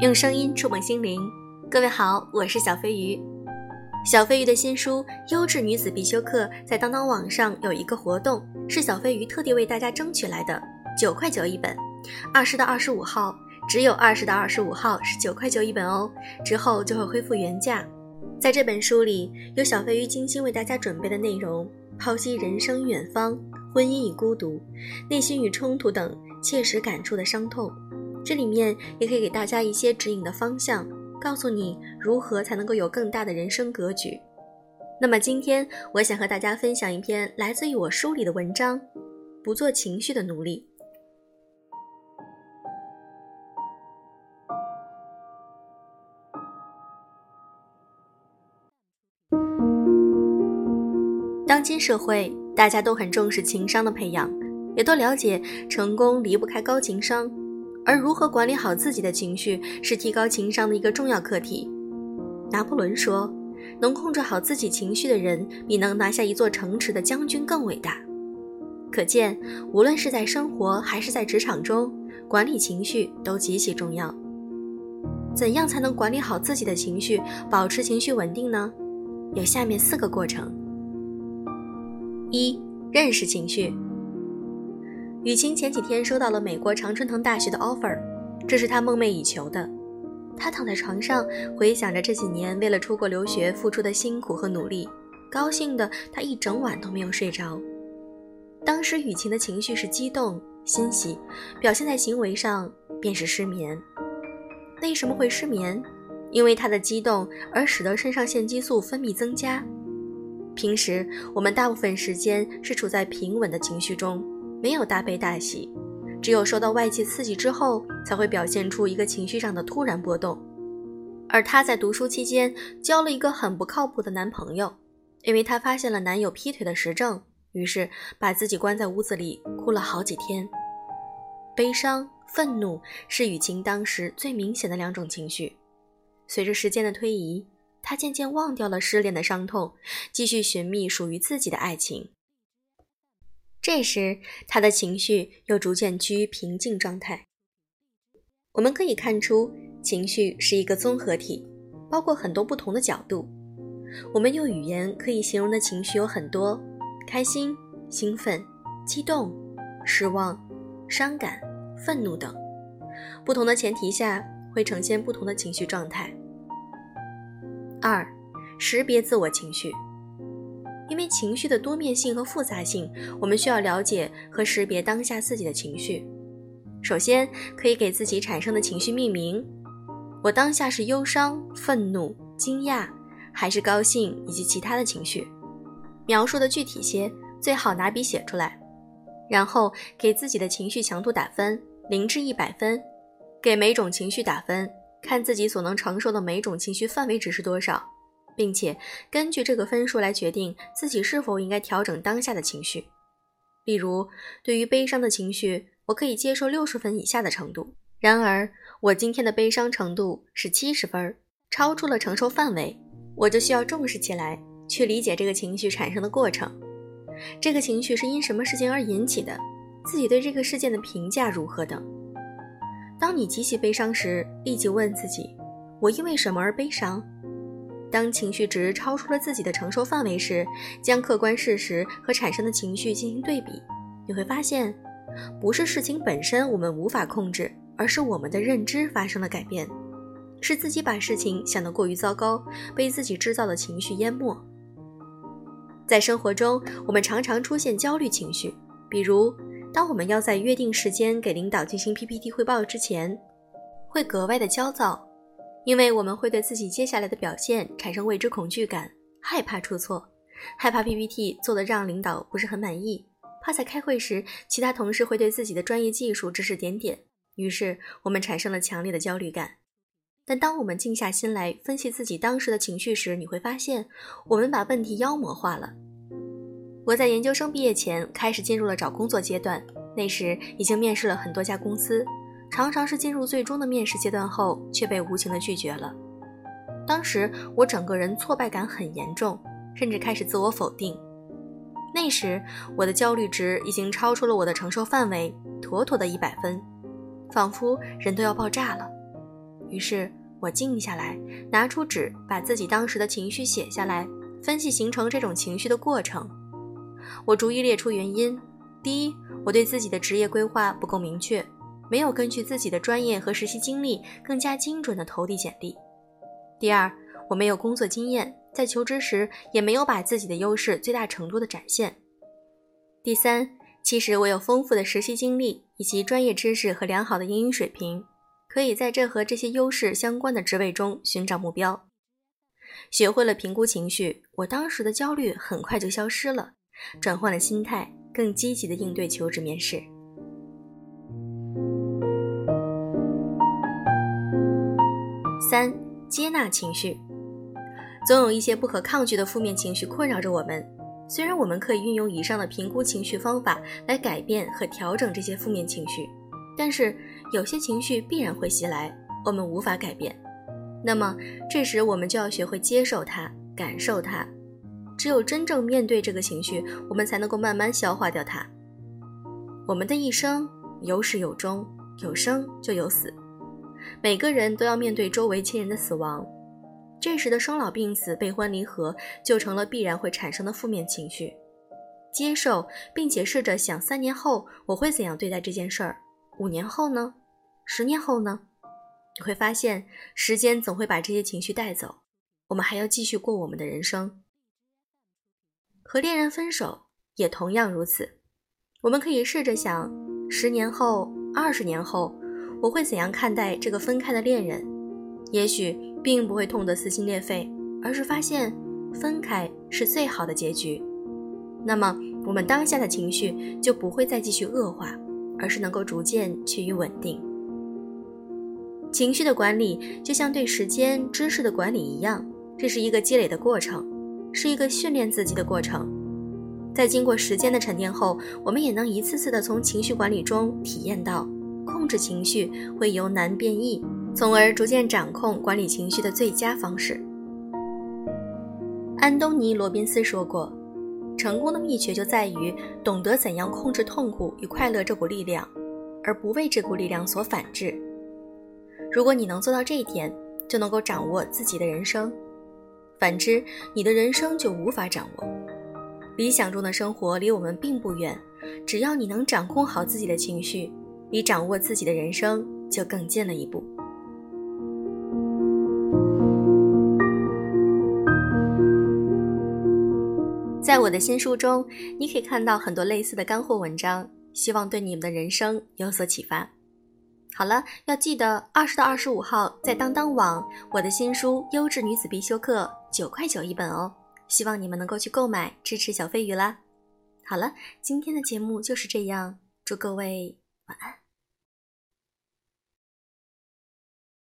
用声音触碰心灵。各位好，我是小飞鱼。小飞鱼的新书《优质女子必修课》在当当网上有一个活动，是小飞鱼特地为大家争取来的，九块九一本。二十到二十五号，只有二十到二十五号是九块九一本哦，之后就会恢复原价。在这本书里，有小飞鱼精心为大家准备的内容，剖析人生远方、婚姻与孤独、内心与冲突等切实感触的伤痛。这里面也可以给大家一些指引的方向，告诉你如何才能够有更大的人生格局。那么今天我想和大家分享一篇来自于我书里的文章：不做情绪的奴隶。当今社会，大家都很重视情商的培养，也都了解成功离不开高情商。而如何管理好自己的情绪，是提高情商的一个重要课题。拿破仑说：“能控制好自己情绪的人，比能拿下一座城池的将军更伟大。”可见，无论是在生活还是在职场中，管理情绪都极其重要。怎样才能管理好自己的情绪，保持情绪稳定呢？有下面四个过程：一、认识情绪。雨晴前几天收到了美国常春藤大学的 offer，这是她梦寐以求的。她躺在床上，回想着这几年为了出国留学付出的辛苦和努力，高兴的她一整晚都没有睡着。当时雨晴的情绪是激动、欣喜，表现在行为上便是失眠。为什么会失眠？因为她的激动而使得肾上腺激素分泌增加。平时我们大部分时间是处在平稳的情绪中。没有大悲大喜，只有受到外界刺激之后，才会表现出一个情绪上的突然波动。而她在读书期间交了一个很不靠谱的男朋友，因为她发现了男友劈腿的实证，于是把自己关在屋子里哭了好几天。悲伤、愤怒是雨晴当时最明显的两种情绪。随着时间的推移，她渐渐忘掉了失恋的伤痛，继续寻觅属于自己的爱情。这时，他的情绪又逐渐趋于平静状态。我们可以看出，情绪是一个综合体，包括很多不同的角度。我们用语言可以形容的情绪有很多：开心、兴奋、激动、失望、伤感、愤怒等。不同的前提下，会呈现不同的情绪状态。二、识别自我情绪。因为情绪的多面性和复杂性，我们需要了解和识别当下自己的情绪。首先，可以给自己产生的情绪命名：我当下是忧伤、愤怒、惊讶，还是高兴以及其他的情绪？描述的具体些，最好拿笔写出来。然后给自己的情绪强度打分，零至一百分，给每种情绪打分，看自己所能承受的每种情绪范围值是多少。并且根据这个分数来决定自己是否应该调整当下的情绪。例如，对于悲伤的情绪，我可以接受六十分以下的程度。然而，我今天的悲伤程度是七十分，超出了承受范围，我就需要重视起来，去理解这个情绪产生的过程。这个情绪是因什么事情而引起的？自己对这个事件的评价如何等。当你极其悲伤时，立即问自己：我因为什么而悲伤？当情绪值超出了自己的承受范围时，将客观事实和产生的情绪进行对比，你会发现，不是事情本身我们无法控制，而是我们的认知发生了改变，是自己把事情想得过于糟糕，被自己制造的情绪淹没。在生活中，我们常常出现焦虑情绪，比如，当我们要在约定时间给领导进行 PPT 汇报之前，会格外的焦躁。因为我们会对自己接下来的表现产生未知恐惧感，害怕出错，害怕 PPT 做的让领导不是很满意，怕在开会时其他同事会对自己的专业技术指指点点，于是我们产生了强烈的焦虑感。但当我们静下心来分析自己当时的情绪时，你会发现我们把问题妖魔化了。我在研究生毕业前开始进入了找工作阶段，那时已经面试了很多家公司。常常是进入最终的面试阶段后，却被无情的拒绝了。当时我整个人挫败感很严重，甚至开始自我否定。那时我的焦虑值已经超出了我的承受范围，妥妥的一百分，仿佛人都要爆炸了。于是我静下来，拿出纸，把自己当时的情绪写下来，分析形成这种情绪的过程。我逐一列出原因：第一，我对自己的职业规划不够明确，没有根据自己的专业和实习经历更加精准的投递简历；第二，我没有工作经验，在求职时也没有把自己的优势最大程度的展现；第三，其实我有丰富的实习经历以及专业知识和良好的英语水平。可以在这和这些优势相关的职位中寻找目标。学会了评估情绪，我当时的焦虑很快就消失了，转换了心态，更积极的应对求职面试。三、接纳情绪。总有一些不可抗拒的负面情绪困扰着我们，虽然我们可以运用以上的评估情绪方法来改变和调整这些负面情绪。但是有些情绪必然会袭来，我们无法改变。那么这时我们就要学会接受它，感受它。只有真正面对这个情绪，我们才能够慢慢消化掉它。我们的一生有始有终，有生就有死，每个人都要面对周围亲人的死亡。这时的生老病死、悲欢离合，就成了必然会产生的负面情绪。接受，并且试着想三年后我会怎样对待这件事儿。五年后呢？十年后呢？你会发现，时间总会把这些情绪带走，我们还要继续过我们的人生。和恋人分手也同样如此，我们可以试着想：十年后、二十年后，我会怎样看待这个分开的恋人？也许并不会痛得撕心裂肺，而是发现分开是最好的结局。那么，我们当下的情绪就不会再继续恶化。而是能够逐渐趋于稳定。情绪的管理就像对时间、知识的管理一样，这是一个积累的过程，是一个训练自己的过程。在经过时间的沉淀后，我们也能一次次的从情绪管理中体验到，控制情绪会由难变易，从而逐渐掌控管理情绪的最佳方式。安东尼·罗宾斯说过。成功的秘诀就在于懂得怎样控制痛苦与快乐这股力量，而不为这股力量所反制。如果你能做到这一点，就能够掌握自己的人生；反之，你的人生就无法掌握。理想中的生活离我们并不远，只要你能掌控好自己的情绪，离掌握自己的人生就更近了一步。在我的新书中，你可以看到很多类似的干货文章，希望对你们的人生有所启发。好了，要记得二十到二十五号在当当网，我的新书《优质女子必修课》九块九一本哦，希望你们能够去购买，支持小飞鱼啦。好了，今天的节目就是这样，祝各位晚安。